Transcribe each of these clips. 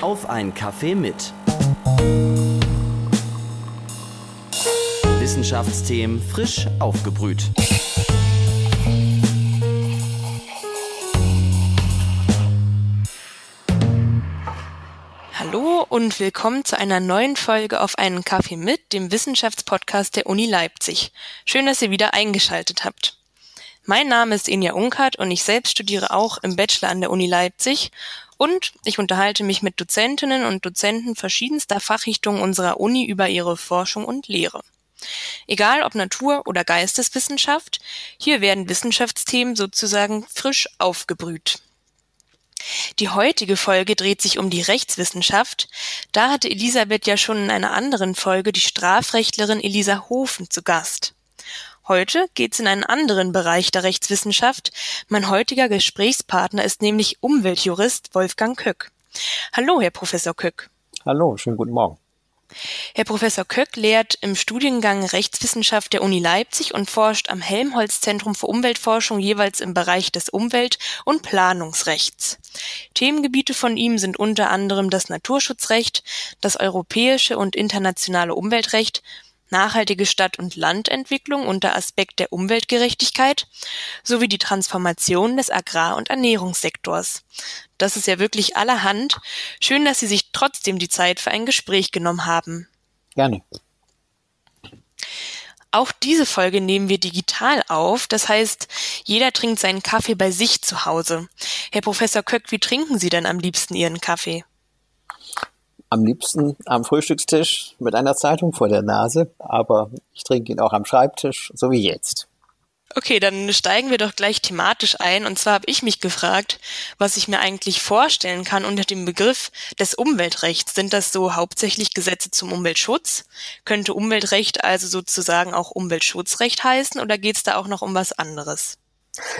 Auf ein Kaffee mit. Wissenschaftsthemen frisch aufgebrüht. Hallo und willkommen zu einer neuen Folge auf einen Kaffee mit, dem Wissenschaftspodcast der Uni Leipzig. Schön, dass ihr wieder eingeschaltet habt. Mein Name ist Inja Unkert und ich selbst studiere auch im Bachelor an der Uni Leipzig und ich unterhalte mich mit Dozentinnen und Dozenten verschiedenster Fachrichtungen unserer Uni über ihre Forschung und Lehre. Egal ob Natur- oder Geisteswissenschaft, hier werden Wissenschaftsthemen sozusagen frisch aufgebrüht. Die heutige Folge dreht sich um die Rechtswissenschaft. Da hatte Elisabeth ja schon in einer anderen Folge die Strafrechtlerin Elisa Hofen zu Gast. Heute geht's in einen anderen Bereich der Rechtswissenschaft. Mein heutiger Gesprächspartner ist nämlich Umweltjurist Wolfgang Köck. Hallo, Herr Professor Köck. Hallo, schönen guten Morgen. Herr Professor Köck lehrt im Studiengang Rechtswissenschaft der Uni Leipzig und forscht am Helmholtz Zentrum für Umweltforschung jeweils im Bereich des Umwelt- und Planungsrechts. Themengebiete von ihm sind unter anderem das Naturschutzrecht, das europäische und internationale Umweltrecht, nachhaltige Stadt- und Landentwicklung unter Aspekt der Umweltgerechtigkeit sowie die Transformation des Agrar- und Ernährungssektors. Das ist ja wirklich allerhand. Schön, dass Sie sich trotzdem die Zeit für ein Gespräch genommen haben. Gerne. Auch diese Folge nehmen wir digital auf. Das heißt, jeder trinkt seinen Kaffee bei sich zu Hause. Herr Professor Köck, wie trinken Sie denn am liebsten Ihren Kaffee? Am liebsten am Frühstückstisch mit einer Zeitung vor der Nase, aber ich trinke ihn auch am Schreibtisch, so wie jetzt. Okay, dann steigen wir doch gleich thematisch ein. Und zwar habe ich mich gefragt, was ich mir eigentlich vorstellen kann unter dem Begriff des Umweltrechts. Sind das so hauptsächlich Gesetze zum Umweltschutz? Könnte Umweltrecht also sozusagen auch Umweltschutzrecht heißen oder geht es da auch noch um was anderes?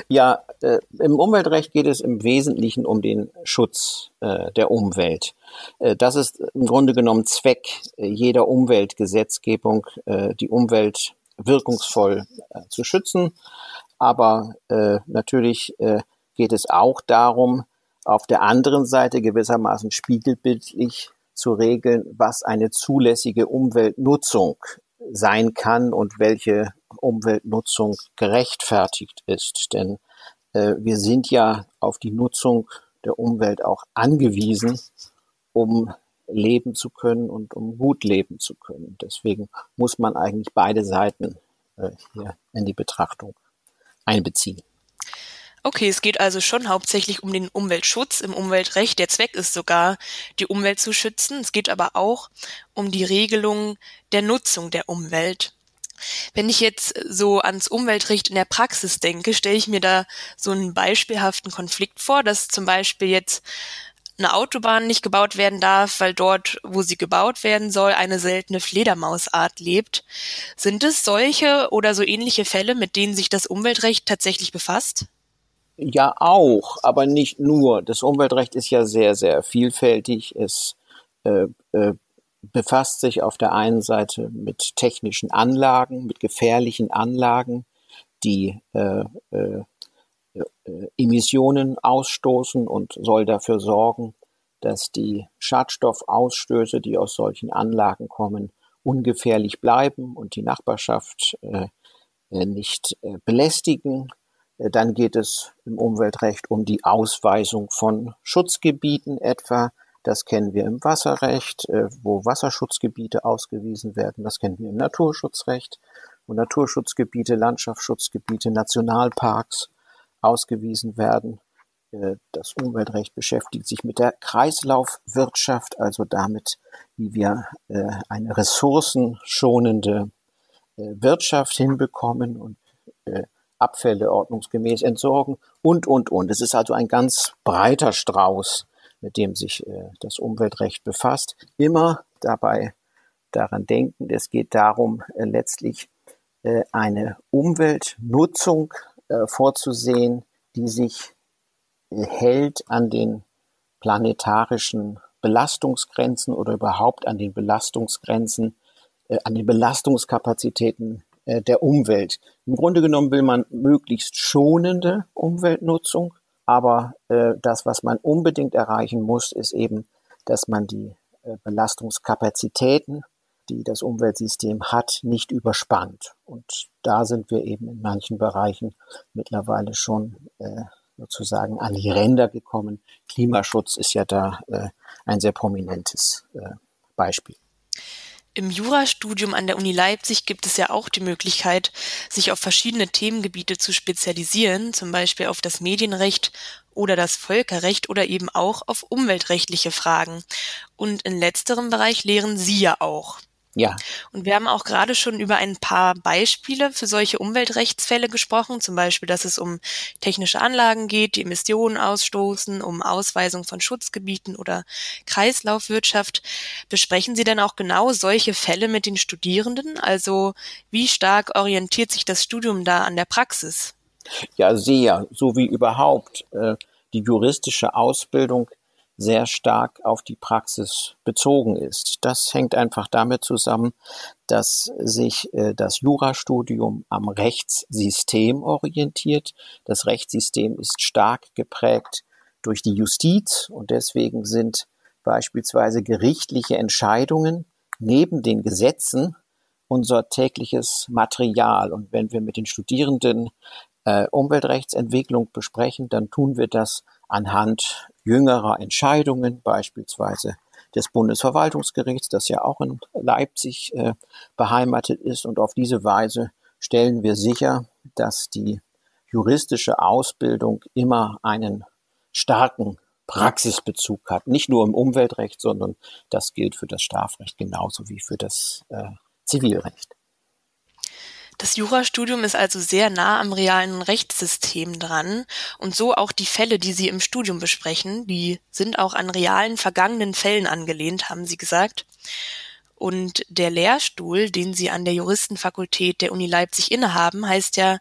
Ja, äh, im Umweltrecht geht es im Wesentlichen um den Schutz äh, der Umwelt. Äh, das ist im Grunde genommen Zweck äh, jeder Umweltgesetzgebung, äh, die Umwelt wirkungsvoll äh, zu schützen. Aber natürlich geht es auch darum, auf der anderen Seite gewissermaßen spiegelbildlich zu regeln, was eine zulässige Umweltnutzung sein kann und welche Umweltnutzung gerechtfertigt ist. Denn äh, wir sind ja auf die Nutzung der Umwelt auch angewiesen, um leben zu können und um gut leben zu können. Deswegen muss man eigentlich beide Seiten äh, hier in die Betrachtung einbeziehen. Okay, es geht also schon hauptsächlich um den Umweltschutz im Umweltrecht. Der Zweck ist sogar, die Umwelt zu schützen. Es geht aber auch um die Regelung der Nutzung der Umwelt. Wenn ich jetzt so ans Umweltrecht in der Praxis denke, stelle ich mir da so einen beispielhaften Konflikt vor, dass zum Beispiel jetzt eine Autobahn nicht gebaut werden darf, weil dort, wo sie gebaut werden soll, eine seltene Fledermausart lebt. Sind es solche oder so ähnliche Fälle, mit denen sich das Umweltrecht tatsächlich befasst? Ja, auch, aber nicht nur. Das Umweltrecht ist ja sehr, sehr vielfältig. Es äh, äh, befasst sich auf der einen Seite mit technischen Anlagen, mit gefährlichen Anlagen, die äh, äh, äh, Emissionen ausstoßen und soll dafür sorgen, dass die Schadstoffausstöße, die aus solchen Anlagen kommen, ungefährlich bleiben und die Nachbarschaft äh, äh nicht äh, belästigen. Dann geht es im Umweltrecht um die Ausweisung von Schutzgebieten etwa. Das kennen wir im Wasserrecht, äh, wo Wasserschutzgebiete ausgewiesen werden. Das kennen wir im Naturschutzrecht, wo Naturschutzgebiete, Landschaftsschutzgebiete, Nationalparks ausgewiesen werden. Äh, das Umweltrecht beschäftigt sich mit der Kreislaufwirtschaft, also damit, wie wir eine ressourcenschonende Wirtschaft hinbekommen und Abfälle ordnungsgemäß entsorgen und, und, und. Es ist also ein ganz breiter Strauß, mit dem sich äh, das Umweltrecht befasst. Immer dabei daran denken, es geht darum, äh, letztlich äh, eine Umweltnutzung äh, vorzusehen, die sich äh, hält an den planetarischen Belastungsgrenzen oder überhaupt an den Belastungsgrenzen, äh, an den Belastungskapazitäten äh, der Umwelt. Im Grunde genommen will man möglichst schonende Umweltnutzung, aber äh, das, was man unbedingt erreichen muss, ist eben, dass man die äh, Belastungskapazitäten, die das Umweltsystem hat, nicht überspannt. Und da sind wir eben in manchen Bereichen mittlerweile schon äh, sozusagen an die Ränder gekommen. Klimaschutz ist ja da äh, ein sehr prominentes äh, Beispiel. Im Jurastudium an der Uni Leipzig gibt es ja auch die Möglichkeit, sich auf verschiedene Themengebiete zu spezialisieren, zum Beispiel auf das Medienrecht oder das Völkerrecht oder eben auch auf umweltrechtliche Fragen. Und in letzterem Bereich lehren Sie ja auch. Ja. Und wir haben auch gerade schon über ein paar Beispiele für solche Umweltrechtsfälle gesprochen, zum Beispiel, dass es um technische Anlagen geht, die Emissionen ausstoßen, um Ausweisung von Schutzgebieten oder Kreislaufwirtschaft. Besprechen Sie denn auch genau solche Fälle mit den Studierenden? Also wie stark orientiert sich das Studium da an der Praxis? Ja, sehr, so wie überhaupt. Äh, die juristische Ausbildung sehr stark auf die Praxis bezogen ist. Das hängt einfach damit zusammen, dass sich äh, das Jurastudium am Rechtssystem orientiert. Das Rechtssystem ist stark geprägt durch die Justiz und deswegen sind beispielsweise gerichtliche Entscheidungen neben den Gesetzen unser tägliches Material. Und wenn wir mit den Studierenden äh, Umweltrechtsentwicklung besprechen, dann tun wir das anhand jüngerer Entscheidungen, beispielsweise des Bundesverwaltungsgerichts, das ja auch in Leipzig äh, beheimatet ist. Und auf diese Weise stellen wir sicher, dass die juristische Ausbildung immer einen starken Praxisbezug hat. Nicht nur im Umweltrecht, sondern das gilt für das Strafrecht genauso wie für das äh, Zivilrecht. Das Jurastudium ist also sehr nah am realen Rechtssystem dran und so auch die Fälle, die Sie im Studium besprechen, die sind auch an realen vergangenen Fällen angelehnt, haben Sie gesagt. Und der Lehrstuhl, den Sie an der Juristenfakultät der Uni Leipzig innehaben, heißt ja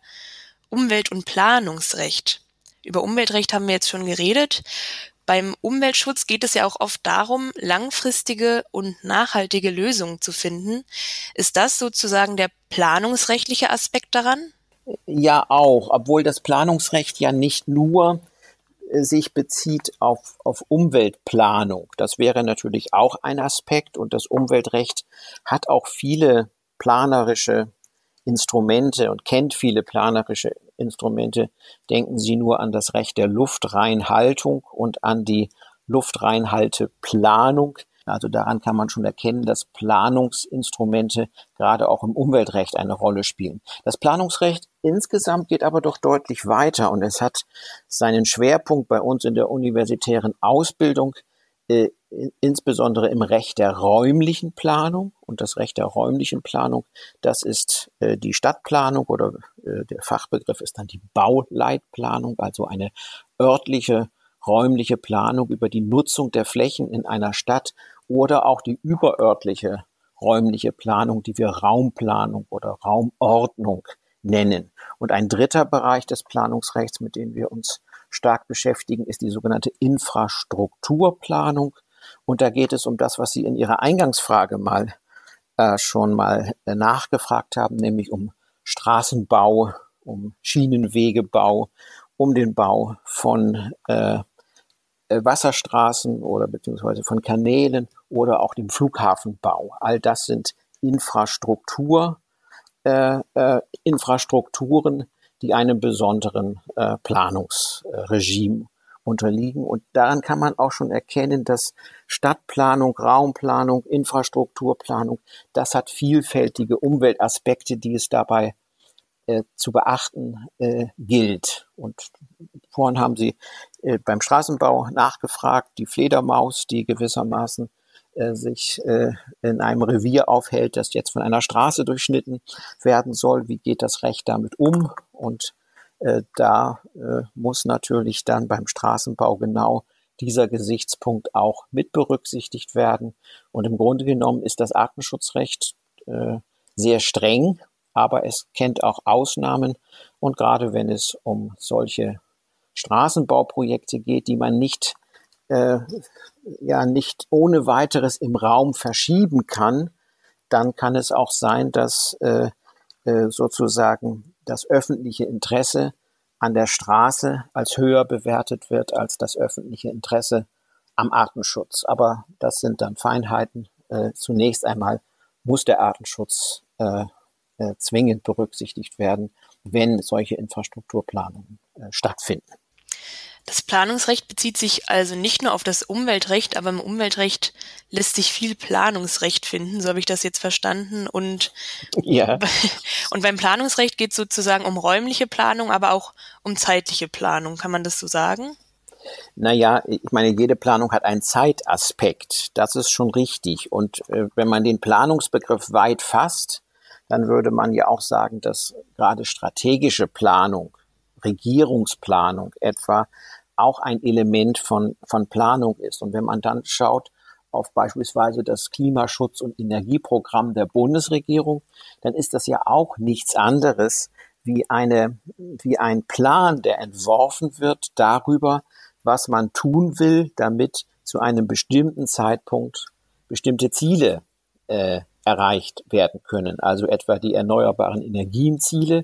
Umwelt- und Planungsrecht. Über Umweltrecht haben wir jetzt schon geredet. Beim Umweltschutz geht es ja auch oft darum, langfristige und nachhaltige Lösungen zu finden. Ist das sozusagen der planungsrechtliche Aspekt daran? Ja, auch, obwohl das Planungsrecht ja nicht nur äh, sich bezieht auf, auf Umweltplanung. Das wäre natürlich auch ein Aspekt und das Umweltrecht hat auch viele planerische Instrumente und kennt viele planerische Instrumente. Denken Sie nur an das Recht der Luftreinhaltung und an die Luftreinhalteplanung. Also daran kann man schon erkennen, dass Planungsinstrumente gerade auch im Umweltrecht eine Rolle spielen. Das Planungsrecht insgesamt geht aber doch deutlich weiter und es hat seinen Schwerpunkt bei uns in der universitären Ausbildung äh, insbesondere im Recht der räumlichen Planung. Und das Recht der räumlichen Planung, das ist äh, die Stadtplanung oder äh, der Fachbegriff ist dann die Bauleitplanung, also eine örtliche, räumliche Planung über die Nutzung der Flächen in einer Stadt oder auch die überörtliche räumliche Planung, die wir Raumplanung oder Raumordnung nennen. Und ein dritter Bereich des Planungsrechts, mit dem wir uns stark beschäftigen, ist die sogenannte Infrastrukturplanung. Und da geht es um das, was Sie in Ihrer Eingangsfrage mal äh, schon mal äh, nachgefragt haben, nämlich um Straßenbau, um Schienenwegebau, um den Bau von äh, äh Wasserstraßen oder beziehungsweise von Kanälen oder auch dem Flughafenbau. All das sind Infrastruktur, äh, äh, Infrastrukturen, die einem besonderen äh, Planungsregime unterliegen. Und daran kann man auch schon erkennen, dass Stadtplanung, Raumplanung, Infrastrukturplanung, das hat vielfältige Umweltaspekte, die es dabei äh, zu beachten äh, gilt. Und vorhin haben Sie äh, beim Straßenbau nachgefragt, die Fledermaus, die gewissermaßen äh, sich äh, in einem Revier aufhält, das jetzt von einer Straße durchschnitten werden soll. Wie geht das Recht damit um? Und da äh, muss natürlich dann beim Straßenbau genau dieser Gesichtspunkt auch mit berücksichtigt werden. Und im Grunde genommen ist das Artenschutzrecht äh, sehr streng, aber es kennt auch Ausnahmen. Und gerade wenn es um solche Straßenbauprojekte geht, die man nicht äh, ja nicht ohne weiteres im Raum verschieben kann, dann kann es auch sein, dass äh, äh, sozusagen das öffentliche Interesse an der Straße als höher bewertet wird als das öffentliche Interesse am Artenschutz. Aber das sind dann Feinheiten. Äh, zunächst einmal muss der Artenschutz äh, äh, zwingend berücksichtigt werden, wenn solche Infrastrukturplanungen äh, stattfinden. Das Planungsrecht bezieht sich also nicht nur auf das Umweltrecht, aber im Umweltrecht lässt sich viel Planungsrecht finden, so habe ich das jetzt verstanden. Und, ja. und beim Planungsrecht geht es sozusagen um räumliche Planung, aber auch um zeitliche Planung. Kann man das so sagen? Naja, ich meine, jede Planung hat einen Zeitaspekt. Das ist schon richtig. Und äh, wenn man den Planungsbegriff weit fasst, dann würde man ja auch sagen, dass gerade strategische Planung, Regierungsplanung etwa auch ein Element von, von Planung ist. Und wenn man dann schaut auf beispielsweise das Klimaschutz- und Energieprogramm der Bundesregierung, dann ist das ja auch nichts anderes wie eine, wie ein Plan, der entworfen wird darüber, was man tun will, damit zu einem bestimmten Zeitpunkt bestimmte Ziele äh, erreicht werden können. Also etwa die erneuerbaren Energienziele,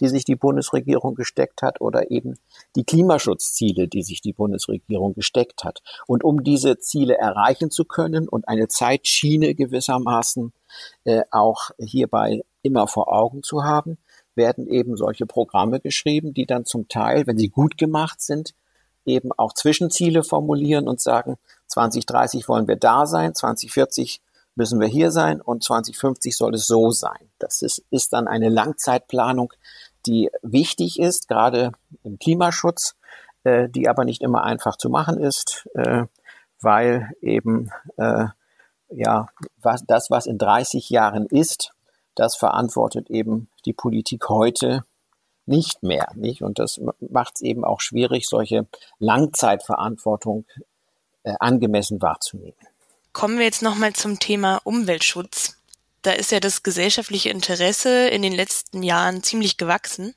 die sich die Bundesregierung gesteckt hat oder eben die Klimaschutzziele, die sich die Bundesregierung gesteckt hat. Und um diese Ziele erreichen zu können und eine Zeitschiene gewissermaßen äh, auch hierbei immer vor Augen zu haben, werden eben solche Programme geschrieben, die dann zum Teil, wenn sie gut gemacht sind, eben auch Zwischenziele formulieren und sagen, 2030 wollen wir da sein, 2040 müssen wir hier sein und 2050 soll es so sein. Das ist, ist dann eine Langzeitplanung, die wichtig ist, gerade im Klimaschutz, äh, die aber nicht immer einfach zu machen ist, äh, weil eben äh, ja was, das, was in 30 Jahren ist, das verantwortet eben die Politik heute nicht mehr, nicht? Und das macht es eben auch schwierig, solche Langzeitverantwortung äh, angemessen wahrzunehmen. Kommen wir jetzt nochmal zum Thema Umweltschutz. Da ist ja das gesellschaftliche Interesse in den letzten Jahren ziemlich gewachsen.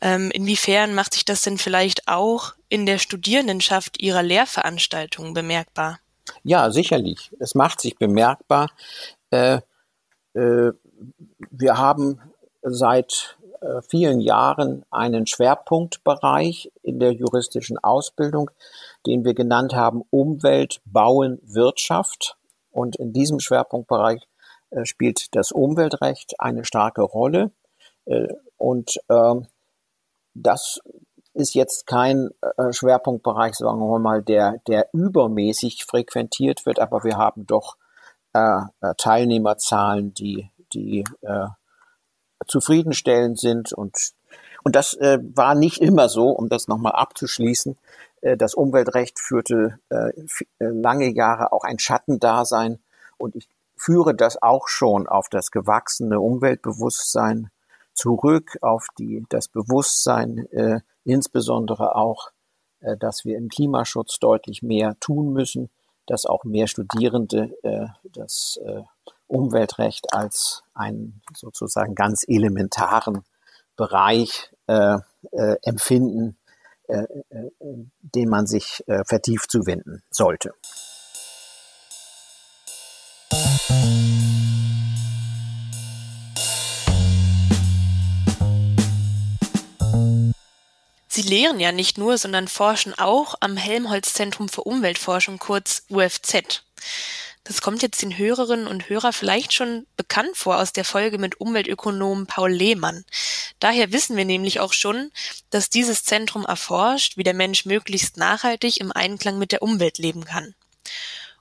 Ähm, inwiefern macht sich das denn vielleicht auch in der Studierendenschaft Ihrer Lehrveranstaltungen bemerkbar? Ja, sicherlich. Es macht sich bemerkbar. Äh, äh, wir haben seit äh, vielen Jahren einen Schwerpunktbereich in der juristischen Ausbildung, den wir genannt haben Umwelt, Bauen, Wirtschaft. Und in diesem Schwerpunktbereich äh, spielt das Umweltrecht eine starke Rolle. Äh, und ähm, das ist jetzt kein äh, Schwerpunktbereich, sagen wir mal, der, der übermäßig frequentiert wird, aber wir haben doch äh, äh Teilnehmerzahlen, die, die äh, zufriedenstellend sind und und das äh, war nicht immer so, um das nochmal abzuschließen. Äh, das Umweltrecht führte äh, äh, lange Jahre auch ein Schattendasein. Und ich führe das auch schon auf das gewachsene Umweltbewusstsein zurück, auf die, das Bewusstsein, insbesondere auch, dass wir im Klimaschutz deutlich mehr tun müssen, dass auch mehr Studierende das Umweltrecht als einen sozusagen ganz elementaren Bereich empfinden, äh, äh, den man sich äh, vertieft zuwenden sollte. Sie lehren ja nicht nur, sondern forschen auch am Helmholtz-Zentrum für Umweltforschung, kurz UFZ. Das kommt jetzt den Hörerinnen und Hörer vielleicht schon bekannt vor aus der Folge mit Umweltökonom Paul Lehmann. Daher wissen wir nämlich auch schon, dass dieses Zentrum erforscht, wie der Mensch möglichst nachhaltig im Einklang mit der Umwelt leben kann.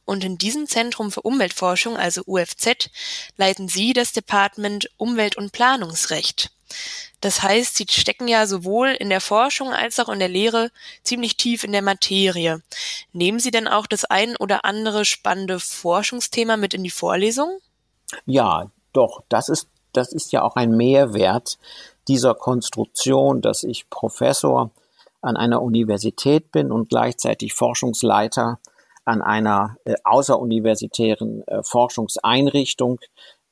Und in diesem Zentrum für Umweltforschung, also UFZ, leiten Sie das Department Umwelt- und Planungsrecht. Das heißt, sie stecken ja sowohl in der Forschung als auch in der Lehre ziemlich tief in der Materie. Nehmen Sie denn auch das ein oder andere spannende Forschungsthema mit in die Vorlesung? Ja, doch, das ist, das ist ja auch ein Mehrwert dieser Konstruktion, dass ich Professor an einer Universität bin und gleichzeitig Forschungsleiter an einer äh, außeruniversitären äh, Forschungseinrichtung,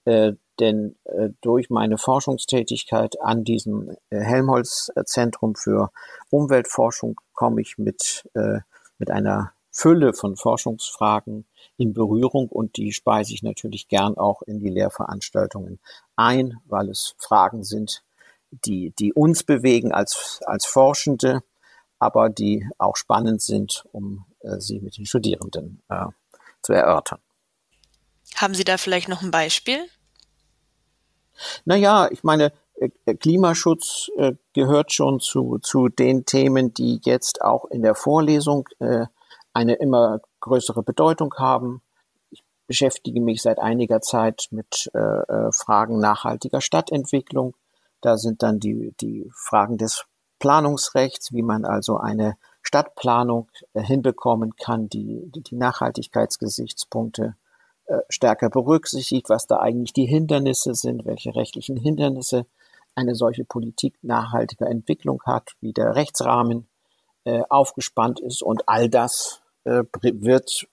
äh, denn äh, durch meine Forschungstätigkeit an diesem äh, Helmholtz-Zentrum für Umweltforschung komme ich mit, äh, mit einer Fülle von Forschungsfragen in Berührung und die speise ich natürlich gern auch in die Lehrveranstaltungen ein, weil es Fragen sind, die, die uns bewegen als, als Forschende, aber die auch spannend sind, um äh, sie mit den Studierenden äh, zu erörtern. Haben Sie da vielleicht noch ein Beispiel? Naja, ich meine, äh, äh, Klimaschutz äh, gehört schon zu, zu den Themen, die jetzt auch in der Vorlesung eine immer größere Bedeutung haben. Ich beschäftige mich seit einiger Zeit mit Fragen nachhaltiger Stadtentwicklung. Da sind dann die, die Fragen des Planungsrechts, wie man also eine Stadtplanung hinbekommen kann, die, die, Nachhaltigkeitsgesichtspunkte stärker berücksichtigt, was da eigentlich die Hindernisse sind, welche rechtlichen Hindernisse eine solche Politik nachhaltiger Entwicklung hat, wie der Rechtsrahmen äh, aufgespannt ist und all das äh, wird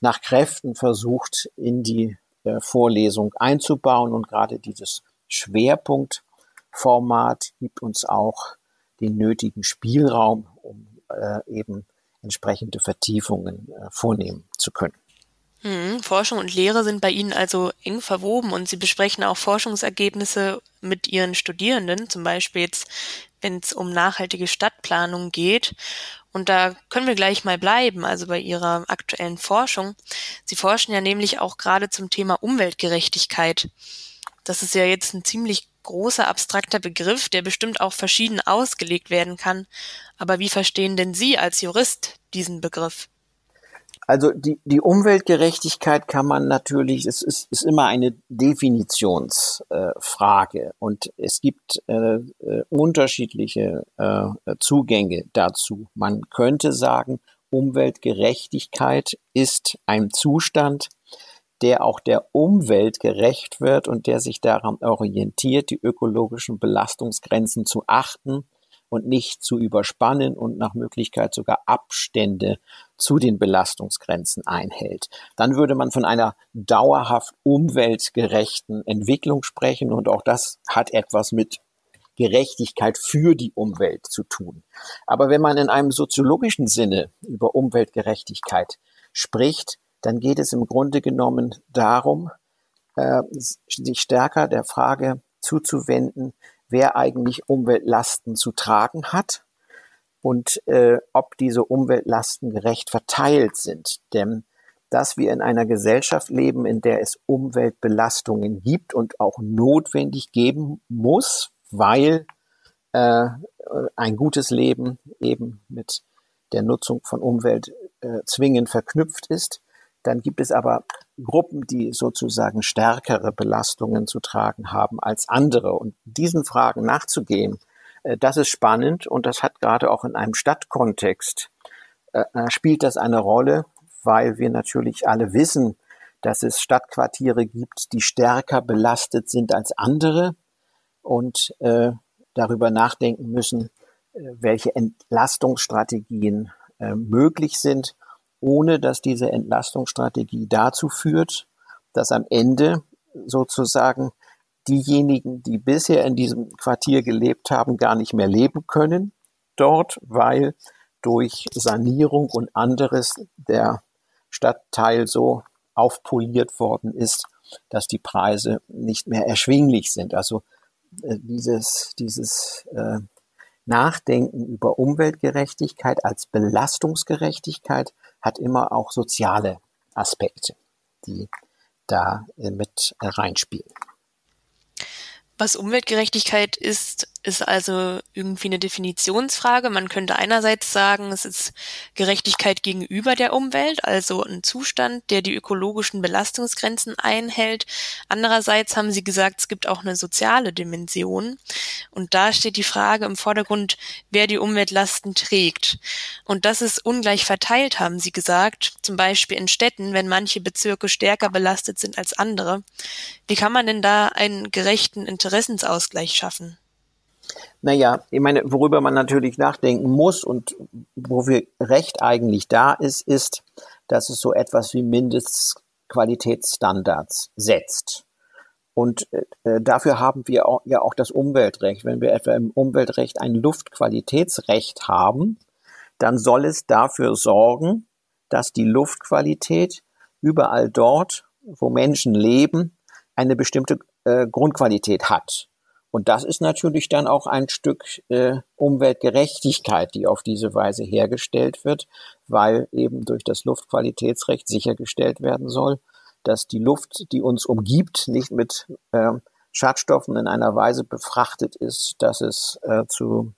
nach Kräften versucht in die äh, Vorlesung einzubauen und gerade dieses Schwerpunktformat gibt uns auch den nötigen Spielraum, um äh, eben entsprechende Vertiefungen äh, vornehmen zu können. Hm, Forschung und Lehre sind bei Ihnen also eng verwoben und Sie besprechen auch Forschungsergebnisse mit Ihren Studierenden, zum Beispiel jetzt, wenn es um nachhaltige Stadtplanung geht. Und da können wir gleich mal bleiben, also bei Ihrer aktuellen Forschung. Sie forschen ja nämlich auch gerade zum Thema Umweltgerechtigkeit. Das ist ja jetzt ein ziemlich großer abstrakter Begriff, der bestimmt auch verschieden ausgelegt werden kann. Aber wie verstehen denn Sie als Jurist diesen Begriff? Also die, die Umweltgerechtigkeit kann man natürlich, es ist, ist immer eine Definitionsfrage äh, und es gibt äh, äh, unterschiedliche äh, Zugänge dazu. Man könnte sagen, Umweltgerechtigkeit ist ein Zustand, der auch der Umwelt gerecht wird und der sich daran orientiert, die ökologischen Belastungsgrenzen zu achten und nicht zu überspannen und nach Möglichkeit sogar Abstände zu den Belastungsgrenzen einhält. Dann würde man von einer dauerhaft umweltgerechten Entwicklung sprechen und auch das hat etwas mit Gerechtigkeit für die Umwelt zu tun. Aber wenn man in einem soziologischen Sinne über Umweltgerechtigkeit spricht, dann geht es im Grunde genommen darum, äh, sich stärker der Frage zuzuwenden, wer eigentlich Umweltlasten zu tragen hat und äh, ob diese Umweltlasten gerecht verteilt sind. Denn dass wir in einer Gesellschaft leben, in der es Umweltbelastungen gibt und auch notwendig geben muss, weil äh, ein gutes Leben eben mit der Nutzung von Umwelt äh, zwingend verknüpft ist. Dann gibt es aber Gruppen, die sozusagen stärkere Belastungen zu tragen haben als andere. Und diesen Fragen nachzugehen, äh, das ist spannend und das hat gerade auch in einem Stadtkontext äh, äh, spielt das eine Rolle, weil wir natürlich alle wissen, dass es Stadtquartiere gibt, die stärker belastet sind als andere und äh, darüber nachdenken müssen, äh, welche Entlastungsstrategien äh, möglich sind, ohne dass diese Entlastungsstrategie dazu führt, dass am Ende sozusagen diejenigen, die bisher in diesem Quartier gelebt haben, gar nicht mehr leben können dort, weil durch Sanierung und anderes der Stadtteil so aufpoliert worden ist, dass die Preise nicht mehr erschwinglich sind. Also äh, dieses, dieses äh, Nachdenken über Umweltgerechtigkeit als Belastungsgerechtigkeit hat immer auch soziale Aspekte, die da äh, mit reinspielen. Was Umweltgerechtigkeit ist, ist also irgendwie eine Definitionsfrage. Man könnte einerseits sagen, es ist Gerechtigkeit gegenüber der Umwelt, also ein Zustand, der die ökologischen Belastungsgrenzen einhält. Andererseits haben Sie gesagt, es gibt auch eine soziale Dimension. Und da steht die Frage im Vordergrund, wer die Umweltlasten trägt. Und das ist ungleich verteilt, haben Sie gesagt. Zum Beispiel in Städten, wenn manche Bezirke stärker belastet sind als andere. Wie kann man denn da einen gerechten Interessensausgleich schaffen? Naja, ich meine, worüber man natürlich nachdenken muss und wofür Recht eigentlich da ist, ist, dass es so etwas wie Mindestqualitätsstandards setzt. Und äh, dafür haben wir auch, ja auch das Umweltrecht. Wenn wir etwa im Umweltrecht ein Luftqualitätsrecht haben, dann soll es dafür sorgen, dass die Luftqualität überall dort, wo Menschen leben, eine bestimmte äh, Grundqualität hat. Und das ist natürlich dann auch ein Stück äh, Umweltgerechtigkeit, die auf diese Weise hergestellt wird, weil eben durch das Luftqualitätsrecht sichergestellt werden soll, dass die Luft, die uns umgibt, nicht mit äh, Schadstoffen in einer Weise befrachtet ist, dass es äh, zu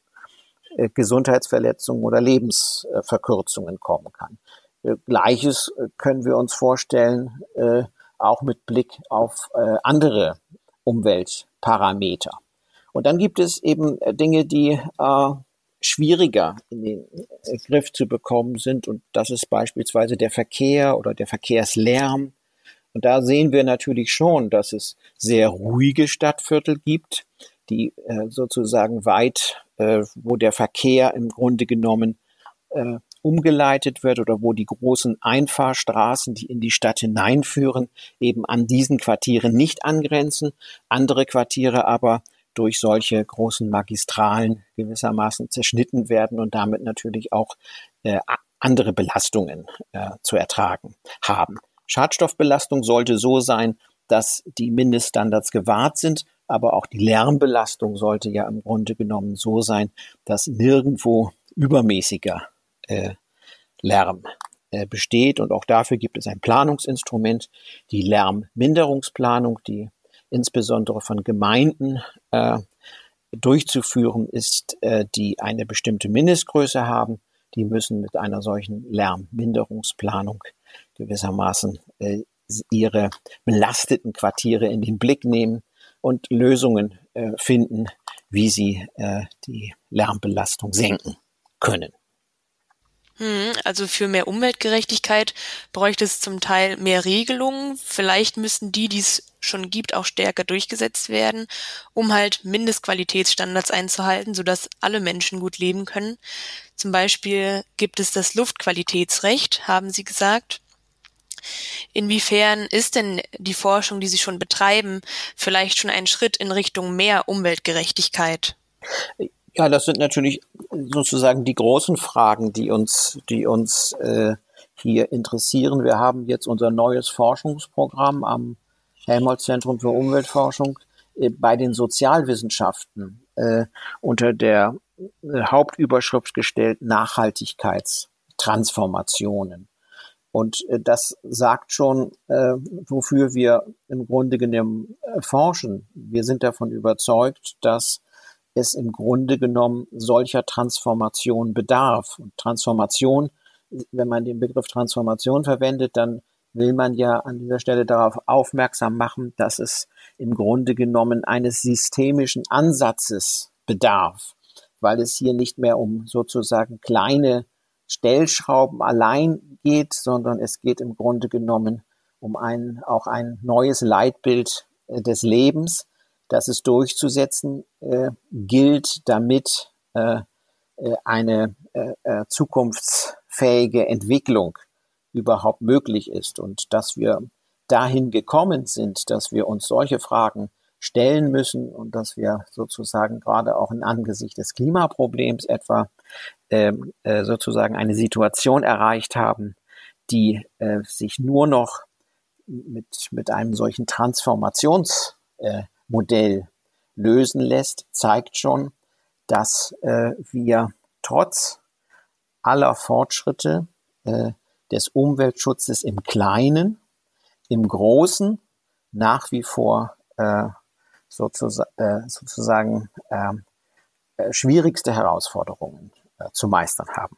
äh, Gesundheitsverletzungen oder Lebensverkürzungen kommen kann. Äh, Gleiches äh, können wir uns vorstellen, äh, auch mit Blick auf äh, andere Umweltparameter. Und dann gibt es eben äh, Dinge, die äh, schwieriger in den äh, Griff zu bekommen sind. Und das ist beispielsweise der Verkehr oder der Verkehrslärm. Und da sehen wir natürlich schon, dass es sehr ruhige Stadtviertel gibt, die äh, sozusagen weit, äh, wo der Verkehr im Grunde genommen äh, umgeleitet wird oder wo die großen Einfahrstraßen, die in die Stadt hineinführen, eben an diesen Quartieren nicht angrenzen, andere Quartiere aber durch solche großen Magistralen gewissermaßen zerschnitten werden und damit natürlich auch äh, andere Belastungen äh, zu ertragen haben. Schadstoffbelastung sollte so sein, dass die Mindeststandards gewahrt sind, aber auch die Lärmbelastung sollte ja im Grunde genommen so sein, dass nirgendwo übermäßiger äh, Lärm äh, besteht. Und auch dafür gibt es ein Planungsinstrument, die Lärmminderungsplanung, die insbesondere von Gemeinden äh, durchzuführen ist, äh, die eine bestimmte Mindestgröße haben. Die müssen mit einer solchen Lärmminderungsplanung gewissermaßen äh, ihre belasteten Quartiere in den Blick nehmen und Lösungen äh, finden, wie sie äh, die Lärmbelastung senken können. Hm, also für mehr Umweltgerechtigkeit bräuchte es zum Teil mehr Regelungen. Vielleicht müssten die, die es schon gibt, auch stärker durchgesetzt werden, um halt Mindestqualitätsstandards einzuhalten, sodass alle Menschen gut leben können. Zum Beispiel gibt es das Luftqualitätsrecht, haben Sie gesagt. Inwiefern ist denn die Forschung, die Sie schon betreiben, vielleicht schon ein Schritt in Richtung mehr Umweltgerechtigkeit? Ja, das sind natürlich sozusagen die großen Fragen, die uns, die uns äh, hier interessieren. Wir haben jetzt unser neues Forschungsprogramm am Helmholtz-Zentrum für Umweltforschung äh, bei den Sozialwissenschaften äh, unter der äh, Hauptüberschrift gestellt Nachhaltigkeitstransformationen. Und äh, das sagt schon, äh, wofür wir im Grunde genommen äh, forschen. Wir sind davon überzeugt, dass es im Grunde genommen solcher Transformation bedarf. Und Transformation, wenn man den Begriff Transformation verwendet, dann will man ja an dieser Stelle darauf aufmerksam machen, dass es im Grunde genommen eines systemischen Ansatzes bedarf, weil es hier nicht mehr um sozusagen kleine Stellschrauben allein geht, sondern es geht im Grunde genommen um ein, auch ein neues Leitbild äh, des Lebens, dass es durchzusetzen äh, gilt, damit äh, äh, eine äh, äh, zukunftsfähige Entwicklung überhaupt möglich ist. Und dass wir dahin gekommen sind, dass wir uns solche Fragen stellen müssen und dass wir sozusagen gerade auch in Angesicht des Klimaproblems etwa ähm, äh, sozusagen eine Situation erreicht haben, die äh, sich nur noch mit, mit einem solchen Transformations äh, Modell lösen lässt, zeigt schon, dass äh, wir trotz aller Fortschritte äh, des Umweltschutzes im Kleinen, im Großen nach wie vor äh, sozusagen, äh, sozusagen ähm, äh, schwierigste Herausforderungen äh, zu meistern haben.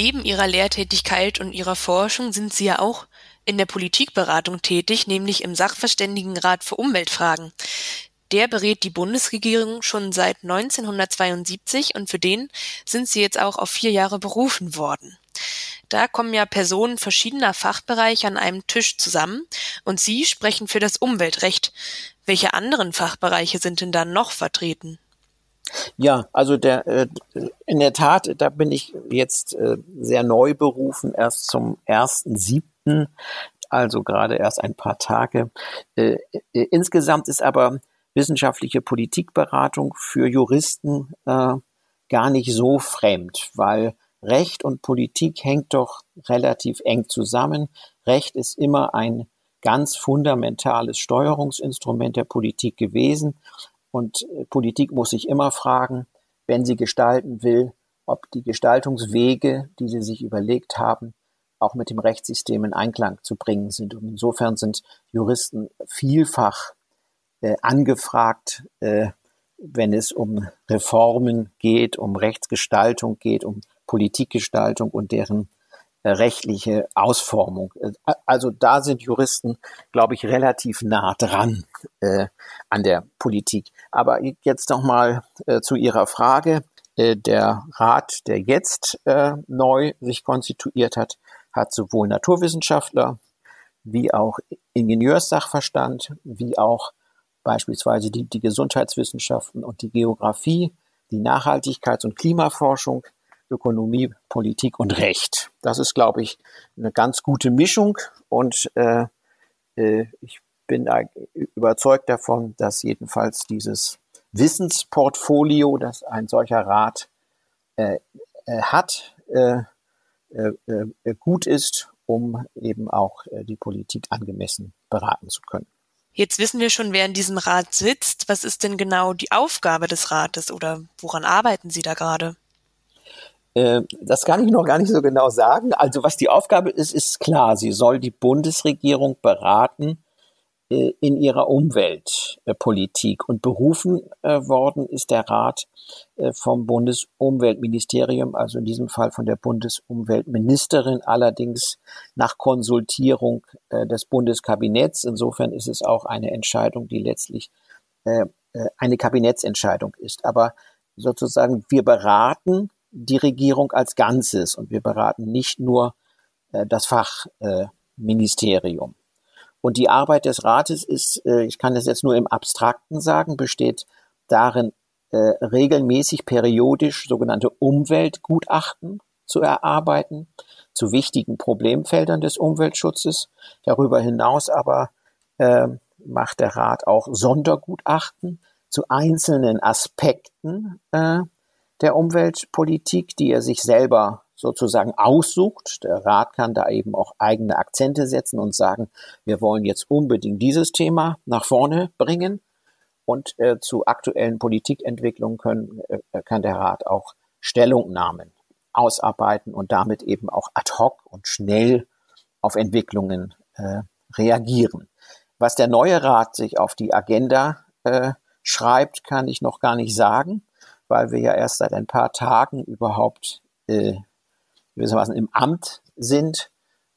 Neben ihrer Lehrtätigkeit und ihrer Forschung sind Sie ja auch in der Politikberatung tätig, nämlich im Sachverständigenrat für Umweltfragen. Der berät die Bundesregierung schon seit 1972 und für den sind Sie jetzt auch auf vier Jahre berufen worden. Da kommen ja Personen verschiedener Fachbereiche an einem Tisch zusammen und Sie sprechen für das Umweltrecht. Welche anderen Fachbereiche sind denn da noch vertreten? Ja, also der äh, in der Tat, da bin ich jetzt äh, sehr neu berufen, erst zum ersten siebten, also gerade erst ein paar Tage. Äh, insgesamt ist aber wissenschaftliche Politikberatung für Juristen gar nicht so fremd, weil Recht und Politik hängt doch relativ eng zusammen. Recht ist immer ein ganz fundamentales Steuerungsinstrument der Politik gewesen. Und äh, Politik muss sich immer fragen, wenn sie gestalten will, ob die Gestaltungswege, die sie sich überlegt haben, auch mit dem Rechtssystem in Einklang zu bringen sind. Und insofern sind Juristen vielfach äh, angefragt, äh, wenn es um Reformen geht, um Rechtsgestaltung geht, um Politikgestaltung und deren rechtliche Ausformung. Äh, also da sind Juristen, glaube ich, relativ nah dran äh, an der Politik. Aber jetzt noch mal äh, zu Ihrer Frage. Äh, der Rat, der jetzt äh, neu sich konstituiert hat, hat sowohl Naturwissenschaftler wie auch Ingenieurssachverstand, wie auch beispielsweise die, die Gesundheitswissenschaften und die Geografie, die Nachhaltigkeits- und Klimaforschung, Ökonomie, Politik und Recht. Das ist, glaube ich, eine ganz gute Mischung und äh, äh, ich bin da überzeugt davon, dass jedenfalls dieses Wissensportfolio, das ein solcher Rat äh, äh, hat, äh, äh, äh gut ist, um eben auch die Politik angemessen beraten zu können. Jetzt wissen wir schon, wer in diesem Rat sitzt. Was ist denn genau die Aufgabe des Rates oder woran arbeiten Sie da gerade? Äh, das kann ich noch gar nicht so genau sagen. Also was die Aufgabe ist, ist klar. Sie soll die Bundesregierung beraten äh, in ihrer Umweltpolitik. Und berufen äh, worden ist der Rat vom Bundesumweltministerium, also in diesem Fall von der Bundesumweltministerin, allerdings nach Konsultierung des Bundeskabinetts. Insofern ist es auch eine Entscheidung, die letztlich eine Kabinettsentscheidung ist. Aber sozusagen wir beraten die Regierung als Ganzes und wir beraten nicht nur äh, das Fachministerium. Äh, und die Arbeit des Rates ist, äh, ich kann das jetzt nur im Abstrakten sagen, besteht darin, äh, regelmäßig periodisch sogenannte Umweltgutachten zu erarbeiten zu wichtigen Problemfeldern des Umweltschutzes. Darüber hinaus aber äh, macht der Rat auch Sondergutachten zu einzelnen Aspekten äh, der Umweltpolitik, die er sich selber sozusagen aussucht. Der Rat kann da eben auch eigene Akzente setzen und sagen, wir wollen jetzt unbedingt dieses Thema nach vorne bringen. Und äh, zu aktuellen Politikentwicklungen können, äh, kann der Rat auch Stellungnahmen ausarbeiten und damit eben auch ad hoc und schnell auf Entwicklungen äh, reagieren. Was der neue Rat sich auf die Agenda äh, schreibt, kann ich noch gar nicht sagen weil wir ja erst seit ein paar Tagen überhaupt äh, gewissermaßen im Amt sind.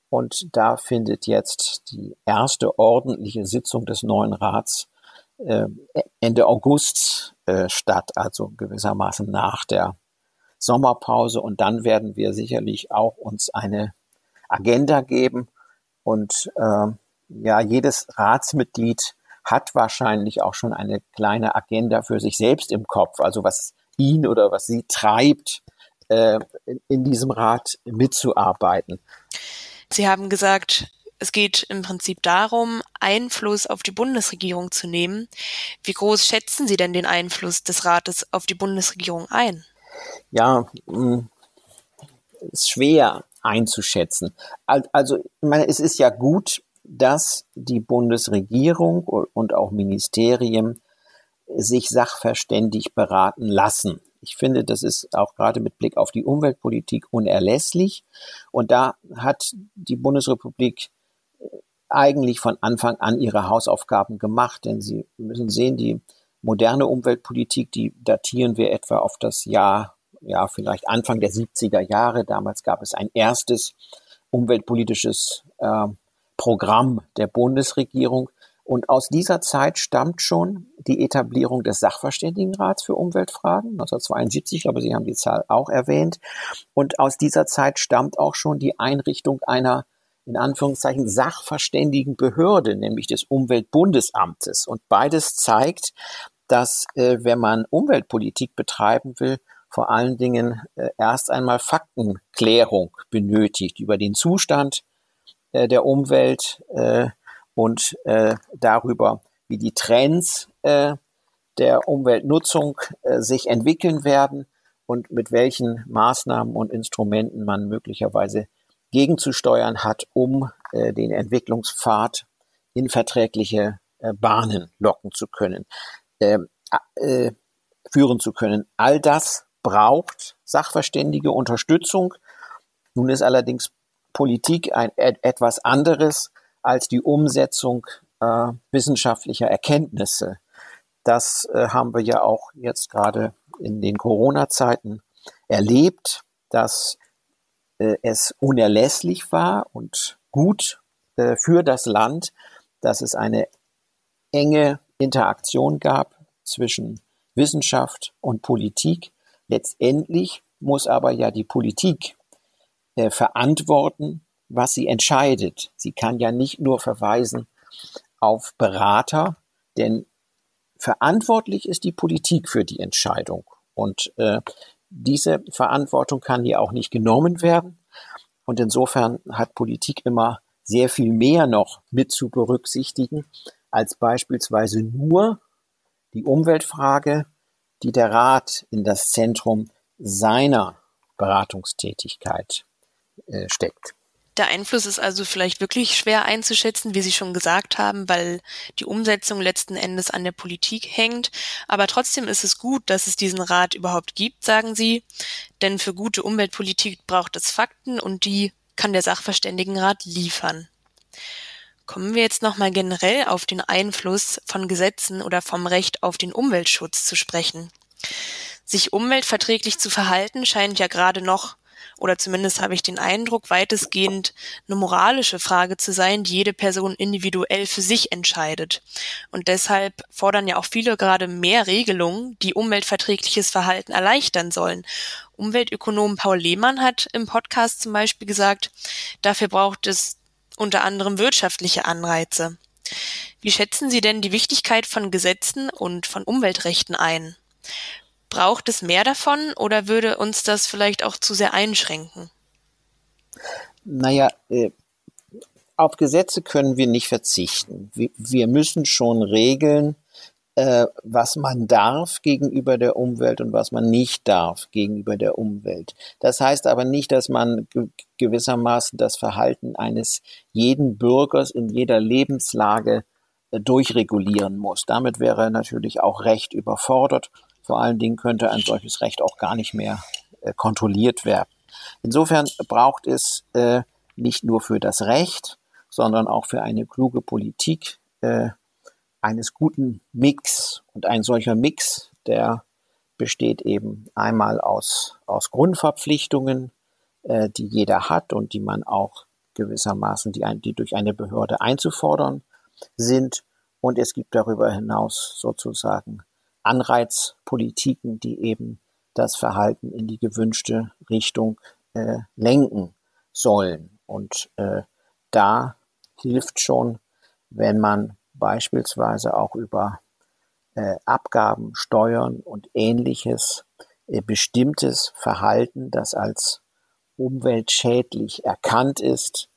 Und da findet jetzt die erste ordentliche Sitzung des neuen Rats äh, Ende August äh, statt, also gewissermaßen nach der Sommerpause. Und dann werden wir sicherlich auch uns eine Agenda geben. Und äh, ja, jedes Ratsmitglied hat wahrscheinlich auch schon eine kleine Agenda für sich selbst im Kopf. Also was ihn oder was sie treibt, äh, in diesem Rat mitzuarbeiten. Sie haben gesagt, es geht im Prinzip darum, Einfluss auf die Bundesregierung zu nehmen. Wie groß schätzen Sie denn den Einfluss des Rates auf die Bundesregierung ein? Ja, hm, ist schwer einzuschätzen. Also, ich meine, es ist ja gut, dass die Bundesregierung und auch Ministerien sich sachverständig beraten lassen. Ich finde, das ist auch gerade mit Blick auf die Umweltpolitik unerlässlich. Und da hat die Bundesrepublik äh, eigentlich von Anfang an ihre Hausaufgaben gemacht, denn Sie müssen sehen, die moderne Umweltpolitik, die datieren wir etwa auf das Jahr, ja, vielleicht Anfang der 70er Jahre. Damals gab es ein erstes umweltpolitisches äh, Programm der Bundesregierung. Und aus dieser Zeit stammt schon die Etablierung des Sachverständigenrats für Umweltfragen, 1972, ich glaube, Sie haben die Zahl auch erwähnt. Und aus dieser Zeit stammt auch schon die Einrichtung einer in Anführungszeichen sachverständigen Behörde, nämlich des Umweltbundesamtes. Und beides zeigt, dass äh, wenn man Umweltpolitik betreiben will, vor allen Dingen äh, erst einmal Faktenklärung benötigt über den Zustand äh, der Umwelt, äh, und äh, darüber, wie die Trends äh, der Umweltnutzung äh, sich entwickeln werden. und mit welchen Maßnahmen und Instrumenten man möglicherweise gegenzusteuern hat, um äh, den Entwicklungspfad in verträgliche äh, Bahnen locken zu können, äh, äh, führen zu können. All das braucht sachverständige Unterstützung. Nun ist allerdings Politik ein etwas anderes als die Umsetzung äh, wissenschaftlicher Erkenntnisse. Das äh, haben wir ja auch jetzt gerade in den Corona-Zeiten erlebt, dass äh, es unerlässlich war und gut äh, für das Land, dass es eine enge Interaktion gab zwischen Wissenschaft und Politik. Letztendlich muss aber ja die Politik äh, verantworten, was sie entscheidet. Sie kann ja nicht nur verweisen auf Berater, denn verantwortlich ist die Politik für die Entscheidung. Und äh, diese Verantwortung kann hier auch nicht genommen werden. Und insofern hat Politik immer sehr viel mehr noch mit zu berücksichtigen als beispielsweise nur die Umweltfrage, die der Rat in das Zentrum seiner Beratungstätigkeit äh, steckt. Der Einfluss ist also vielleicht wirklich schwer einzuschätzen, wie Sie schon gesagt haben, weil die Umsetzung letzten Endes an der Politik hängt. Aber trotzdem ist es gut, dass es diesen Rat überhaupt gibt, sagen Sie. Denn für gute Umweltpolitik braucht es Fakten und die kann der Sachverständigenrat liefern. Kommen wir jetzt nochmal generell auf den Einfluss von Gesetzen oder vom Recht auf den Umweltschutz zu sprechen. Sich umweltverträglich zu verhalten scheint ja gerade noch oder zumindest habe ich den Eindruck, weitestgehend eine moralische Frage zu sein, die jede Person individuell für sich entscheidet. Und deshalb fordern ja auch viele gerade mehr Regelungen, die umweltverträgliches Verhalten erleichtern sollen. Umweltökonom Paul Lehmann hat im Podcast zum Beispiel gesagt, dafür braucht es unter anderem wirtschaftliche Anreize. Wie schätzen Sie denn die Wichtigkeit von Gesetzen und von Umweltrechten ein? Braucht es mehr davon oder würde uns das vielleicht auch zu sehr einschränken? Naja, äh, auf Gesetze können wir nicht verzichten. Wir, müssen schon regeln, äh, was man darf gegenüber der Umwelt und was man nicht darf gegenüber der Umwelt. Das heißt aber nicht, dass man gewissermaßen das Verhalten eines jeden Bürgers in jeder Lebenslage äh, durchregulieren muss. Damit wäre natürlich auch Recht überfordert vor allen Dingen könnte ein solches Recht auch gar nicht mehr äh, kontrolliert werden. Insofern braucht es äh, nicht nur für das Recht, sondern auch für eine kluge Politik äh, eines guten Mix. Und ein solcher Mix, der besteht eben einmal aus, aus Grundverpflichtungen, äh, die jeder hat und die man auch gewissermaßen, die, ein, die durch eine Behörde einzufordern sind. Und es gibt darüber hinaus sozusagen Anreizpolitiken, die eben das Verhalten in die gewünschte Richtung äh, lenken sollen. Und äh, da hilft schon, wenn man beispielsweise auch über äh, Abgaben, Steuern und ähnliches äh, bestimmtes Verhalten, das als umweltschädlich erkannt ist,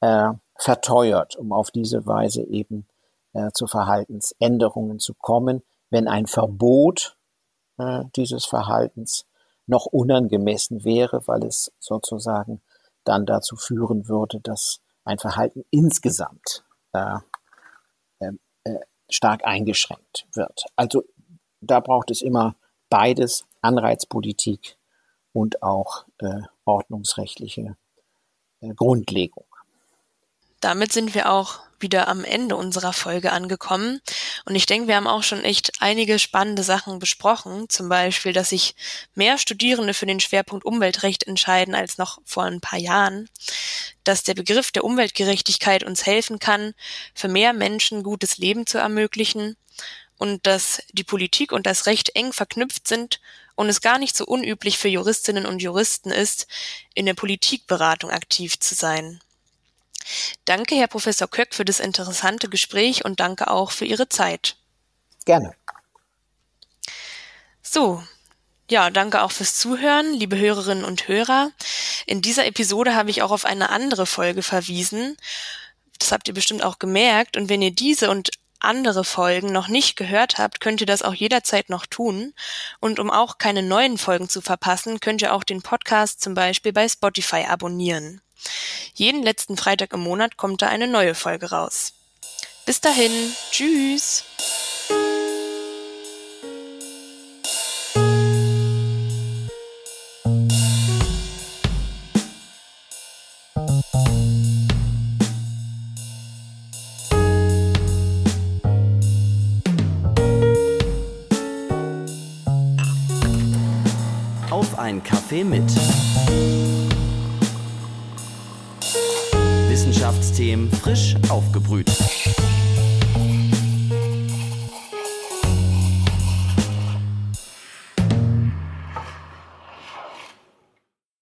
äh, verteuert, um auf diese Weise eben äh, zu Verhaltensänderungen zu kommen, wenn ein Verbot äh, dieses Verhaltens noch unangemessen wäre, weil es sozusagen dann dazu führen würde, dass ein Verhalten insgesamt äh, äh, stark eingeschränkt wird. Also da braucht es immer beides, Anreizpolitik und auch äh, ordnungsrechtliche äh, Grundlegung. Damit sind wir auch wieder am Ende unserer Folge angekommen. Und ich denke, wir haben auch schon echt einige spannende Sachen besprochen. Zum Beispiel, dass sich mehr Studierende für den Schwerpunkt Umweltrecht entscheiden als noch vor ein paar Jahren. Dass der Begriff der Umweltgerechtigkeit uns helfen kann, für mehr Menschen gutes Leben zu ermöglichen. Und dass die Politik und das Recht eng verknüpft sind und es gar nicht so unüblich für Juristinnen und Juristen ist, in der Politikberatung aktiv zu sein. Danke, Herr Professor Köck, für das interessante Gespräch und danke auch für Ihre Zeit. Gerne. So, ja, danke auch fürs Zuhören, liebe Hörerinnen und Hörer. In dieser Episode habe ich auch auf eine andere Folge verwiesen. Das habt ihr bestimmt auch gemerkt. Und wenn ihr diese und andere Folgen noch nicht gehört habt, könnt ihr das auch jederzeit noch tun. Und um auch keine neuen Folgen zu verpassen, könnt ihr auch den Podcast zum Beispiel bei Spotify abonnieren. Jeden letzten Freitag im Monat kommt da eine neue Folge raus. Bis dahin, tschüss!